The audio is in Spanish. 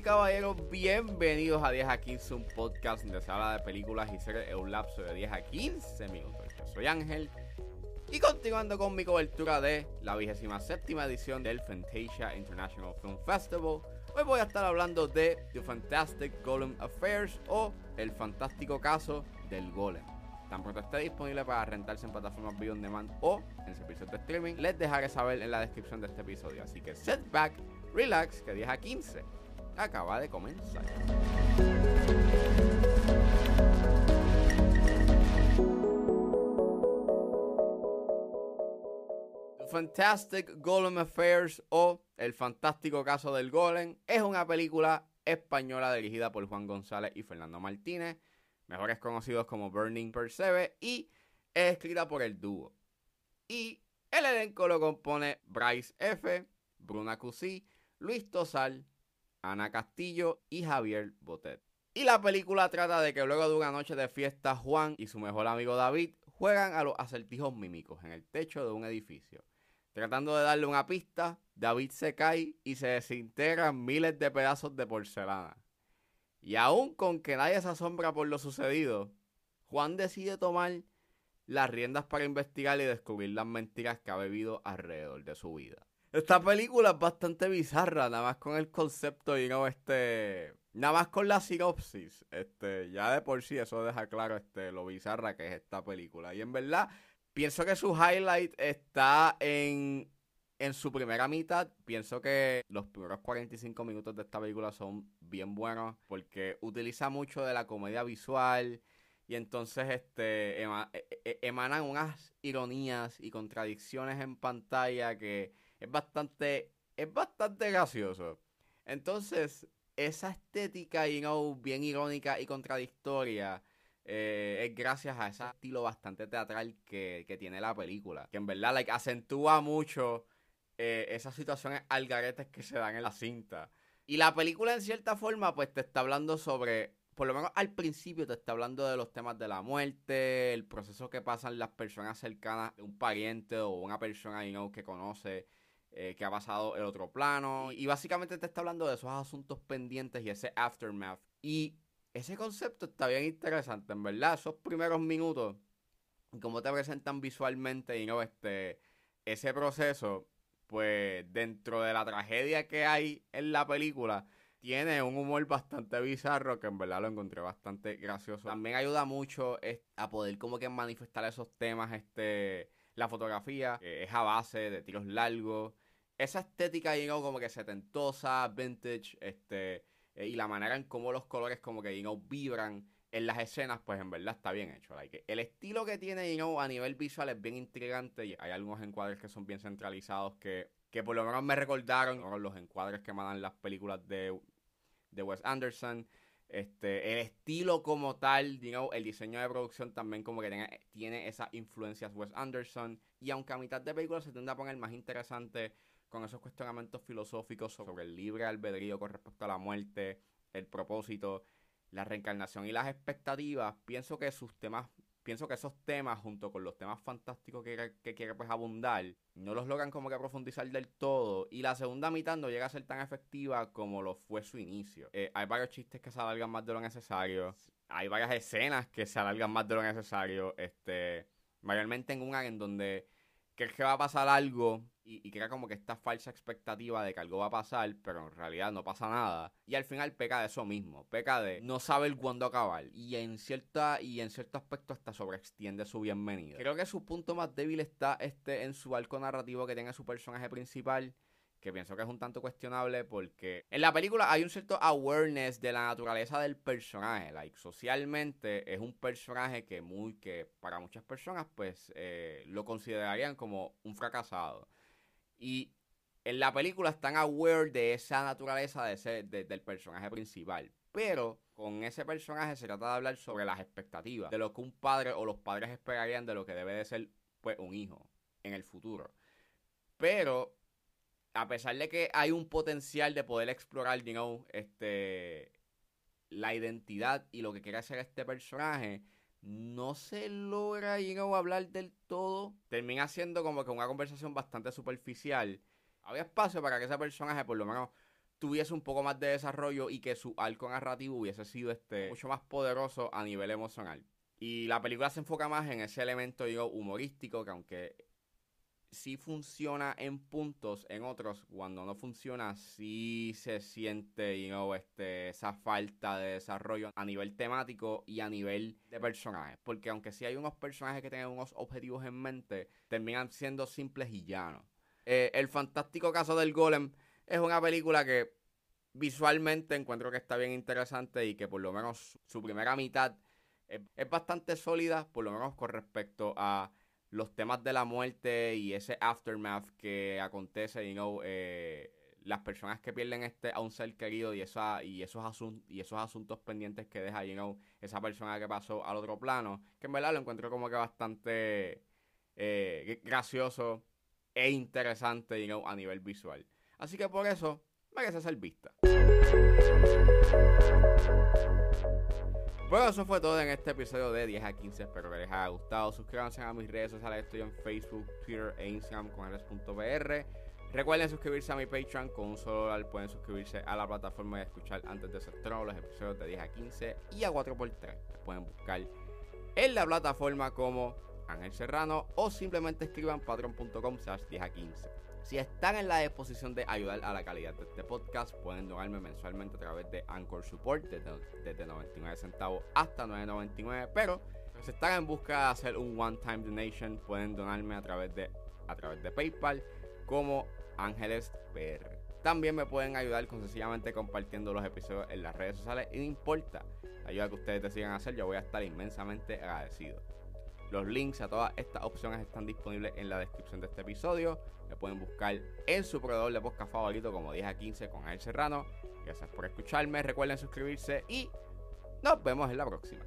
Caballeros, bienvenidos a 10 a 15, un podcast donde se habla de películas y series en un lapso de 10 a 15 minutos. Yo soy Ángel y continuando con mi cobertura de la vigésima séptima edición del Fantasia International Film Festival, hoy voy a estar hablando de The Fantastic Golem Affairs o El fantástico caso del golem. Tan pronto esté disponible para rentarse en plataformas video on demand o en servicios de streaming, les dejaré saber en la descripción de este episodio. Así que set back, relax, que 10 a 15 acaba de comenzar. Fantastic Golem Affairs o El Fantástico Caso del Golem es una película española dirigida por Juan González y Fernando Martínez mejores conocidos como Burning Percebe, y es escrita por el dúo. Y el elenco lo compone Bryce F., Bruna Cusí, Luis Tosal, Ana Castillo y Javier Botet. Y la película trata de que luego de una noche de fiesta, Juan y su mejor amigo David juegan a los acertijos mímicos en el techo de un edificio. Tratando de darle una pista, David se cae y se desintegran miles de pedazos de porcelana. Y aún con que nadie se asombra por lo sucedido, Juan decide tomar las riendas para investigar y descubrir las mentiras que ha bebido alrededor de su vida. Esta película es bastante bizarra, nada más con el concepto y no este. Nada más con la sinopsis. Este, ya de por sí eso deja claro este, lo bizarra que es esta película. Y en verdad, pienso que su highlight está en en su primera mitad, pienso que los primeros 45 minutos de esta película son bien buenos porque utiliza mucho de la comedia visual y entonces este e, e, emanan unas ironías y contradicciones en pantalla que es bastante es bastante gracioso. Entonces, esa estética you know, bien irónica y contradictoria eh, es gracias a ese estilo bastante teatral que, que, tiene la película. Que en verdad like, acentúa mucho eh, esas situaciones algaretes que se dan en la cinta. Y la película en cierta forma pues te está hablando sobre, por lo menos al principio te está hablando de los temas de la muerte, el proceso que pasan las personas cercanas, un pariente o una persona you que conoce. Eh, que ha pasado el otro plano. Y básicamente te está hablando de esos asuntos pendientes y ese aftermath. Y ese concepto está bien interesante, en verdad. Esos primeros minutos, cómo te presentan visualmente y no este ese proceso pues dentro de la tragedia que hay en la película, tiene un humor bastante bizarro que en verdad lo encontré bastante gracioso. También ayuda mucho a poder como que manifestar esos temas, este, la fotografía, es a base de tiros largos. Esa estética, you como que setentosa, vintage, este, eh, y la manera en cómo los colores como que, you vibran en las escenas, pues en verdad está bien hecho. El estilo que tiene, you a nivel visual es bien intrigante y hay algunos encuadres que son bien centralizados que, que por lo menos me recordaron los encuadres que mandan las películas de, de Wes Anderson. Este, el estilo como tal, you el diseño de producción también como que tiene, tiene esas influencias Wes Anderson. Y aunque a mitad de película se tiende a poner más interesante con esos cuestionamientos filosóficos sobre el libre albedrío con respecto a la muerte, el propósito, la reencarnación y las expectativas, pienso que sus temas, pienso que esos temas, junto con los temas fantásticos que, que quiere pues abundar, no los logran como que profundizar del todo. Y la segunda mitad no llega a ser tan efectiva como lo fue su inicio. Eh, hay varios chistes que se alargan más de lo necesario. Hay varias escenas que se alargan más de lo necesario. Este. Mayormente en un área en donde crees que va a pasar algo y, crea como que esta falsa expectativa de que algo va a pasar, pero en realidad no pasa nada. Y al final peca de eso mismo, peca de no saber cuándo acabar. Y en cierta, y en cierto aspecto hasta sobreextiende su bienvenida. Creo que su punto más débil está este en su arco narrativo que tiene su personaje principal que pienso que es un tanto cuestionable porque en la película hay un cierto awareness de la naturaleza del personaje, like socialmente es un personaje que muy que para muchas personas pues eh, lo considerarían como un fracasado y en la película están aware de esa naturaleza de ese, del personaje principal. Pero con ese personaje se trata de hablar sobre las expectativas, de lo que un padre o los padres esperarían de lo que debe de ser pues, un hijo en el futuro. Pero a pesar de que hay un potencial de poder explorar, you know, este, la identidad y lo que quiere hacer este personaje, no se logra you hablar del todo. Termina siendo como que una conversación bastante superficial. Había espacio para que ese personaje por lo menos tuviese un poco más de desarrollo y que su arco narrativo hubiese sido este mucho más poderoso a nivel emocional. Y la película se enfoca más en ese elemento, digo, humorístico, que aunque sí funciona en puntos, en otros, cuando no funciona, sí se siente, you know, este, esa falta de desarrollo a nivel temático y a nivel de personajes. Porque aunque sí hay unos personajes que tienen unos objetivos en mente, terminan siendo simples y llanos. Eh, el fantástico caso del golem es una película que visualmente encuentro que está bien interesante y que por lo menos su primera mitad es, bastante sólida, por lo menos con respecto a los temas de la muerte y ese aftermath que acontece, you know, eh, las personas que pierden este a un ser querido y esa y esos asuntos y esos asuntos pendientes que deja, you know, esa persona que pasó al otro plano, que en verdad lo encuentro como que bastante eh, gracioso e interesante, you know, a nivel visual. Así que por eso merece ser vista. Bueno, eso fue todo en este episodio de 10 a 15. Espero que les haya gustado. Suscríbanse a mis redes sociales. Estoy en Facebook, Twitter e Instagram con eres.pr. Recuerden suscribirse a mi Patreon. Con un solo dólar pueden suscribirse a la plataforma y escuchar antes de ese trono los episodios de 10 a 15 y a 4x3. pueden buscar en la plataforma como Ángel Serrano o simplemente escriban patreon.com 10 a 15. Si están en la disposición de ayudar a la calidad de este podcast, pueden donarme mensualmente a través de Anchor Support desde, 99 centavos hasta 9.99. Pero si están en busca de hacer un one-time donation, pueden donarme a través de, a través de PayPal como Ángeles PR. También me pueden ayudar con sencillamente compartiendo los episodios en las redes sociales. Y no importa la ayuda que ustedes decidan hacer, yo voy a estar inmensamente agradecido. Los links a todas estas opciones están disponibles en la descripción de este episodio. Me pueden buscar en su proveedor de podcast favorito como 10 a 15 con El Serrano. Gracias por escucharme, recuerden suscribirse y nos vemos en la próxima.